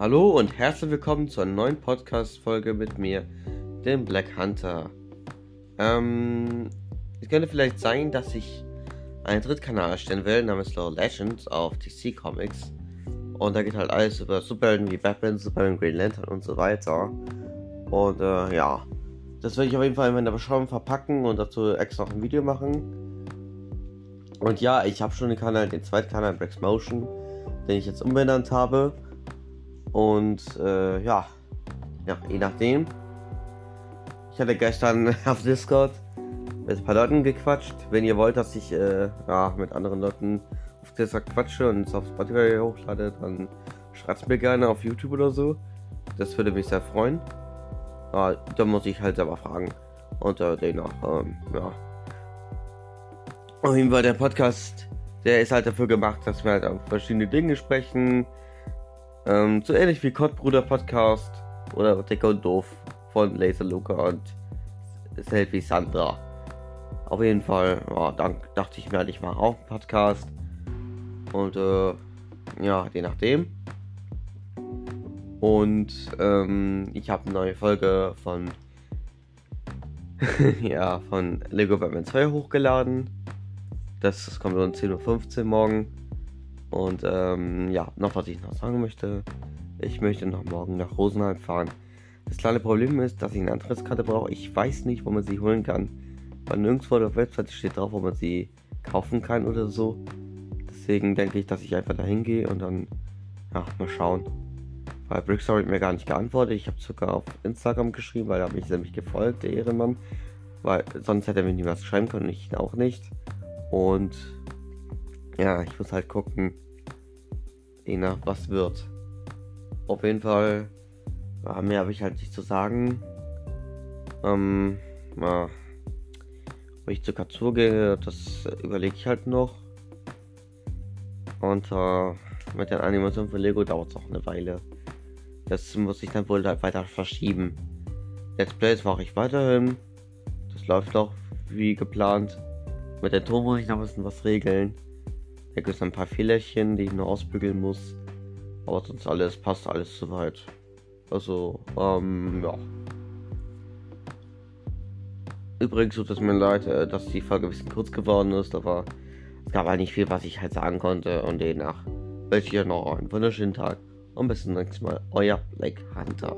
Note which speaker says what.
Speaker 1: Hallo und herzlich willkommen zur neuen Podcast-Folge mit mir, dem Black Hunter. Ähm, es könnte vielleicht sein, dass ich einen Drittkanal erstellen will, namens Lore Legends auf DC Comics. Und da geht halt alles über Superhelden wie Batman, Superman, Green Lantern und so weiter. Und äh, ja, das werde ich auf jeden Fall in der Beschreibung verpacken und dazu extra noch ein Video machen. Und ja, ich habe schon den Kanal, den zweiten Kanal Brex Motion, den ich jetzt umbenannt habe. Und äh, ja, ja, je nachdem. Ich hatte gestern auf Discord mit ein paar Leuten gequatscht. Wenn ihr wollt, dass ich äh, ja, mit anderen Leuten auf Discord quatsche und es auf Spotify hochlade, dann schreibt mir gerne auf YouTube oder so. Das würde mich sehr freuen. Ja, da muss ich halt selber fragen. Und äh, demnach, ähm, ja. Auf jeden Fall der Podcast, der ist halt dafür gemacht, dass wir halt auf verschiedene Dinge sprechen. Ähm, so ähnlich wie Kottbruder Podcast oder Dick und Doof von Laser Luca und Selfie Sandra. Auf jeden Fall, ja, dann dachte ich mir ich mache auch einen Podcast. Und äh, ja, je nachdem. Und ähm, ich habe eine neue Folge von ja, von Lego Batman 2 hochgeladen. Das, das kommt um 10.15 Uhr morgen. Und ähm, ja, noch was ich noch sagen möchte. Ich möchte noch morgen nach Rosenheim fahren. Das kleine Problem ist, dass ich eine Antrittskarte brauche. Ich weiß nicht, wo man sie holen kann. Weil nirgendwo auf der Webseite steht drauf, wo man sie kaufen kann oder so. Deswegen denke ich, dass ich einfach dahin gehe und dann, ja, mal schauen. Weil Brickstory hat mir gar nicht geantwortet. Ich habe sogar auf Instagram geschrieben, weil er mich nämlich gefolgt, der Ehrenmann. Weil sonst hätte er mir nie was schreiben können, ich auch nicht. Und ja, ich muss halt gucken, je nach was wird. Auf jeden Fall, mehr habe ich halt nicht zu sagen. Ähm, ja, ob ich zu Katsu gehe, das überlege ich halt noch. Und äh, mit den Animationen von Lego dauert es auch eine Weile. Das muss ich dann wohl halt weiter verschieben. Let's Plays mache ich weiterhin. Das läuft doch wie geplant. Mit der Ton muss ich noch ein bisschen was regeln. Da gibt es ein paar Fehlerchen, die ich nur ausbügeln muss. Aber sonst alles passt alles soweit. Also, ähm, ja. Übrigens tut es mir leid, äh, dass die Folge ein bisschen kurz geworden ist, aber es gab halt nicht viel, was ich halt sagen konnte. Und demnach wünsche ich euch noch einen wunderschönen Tag und bis zum nächsten Mal. Euer Black Hunter.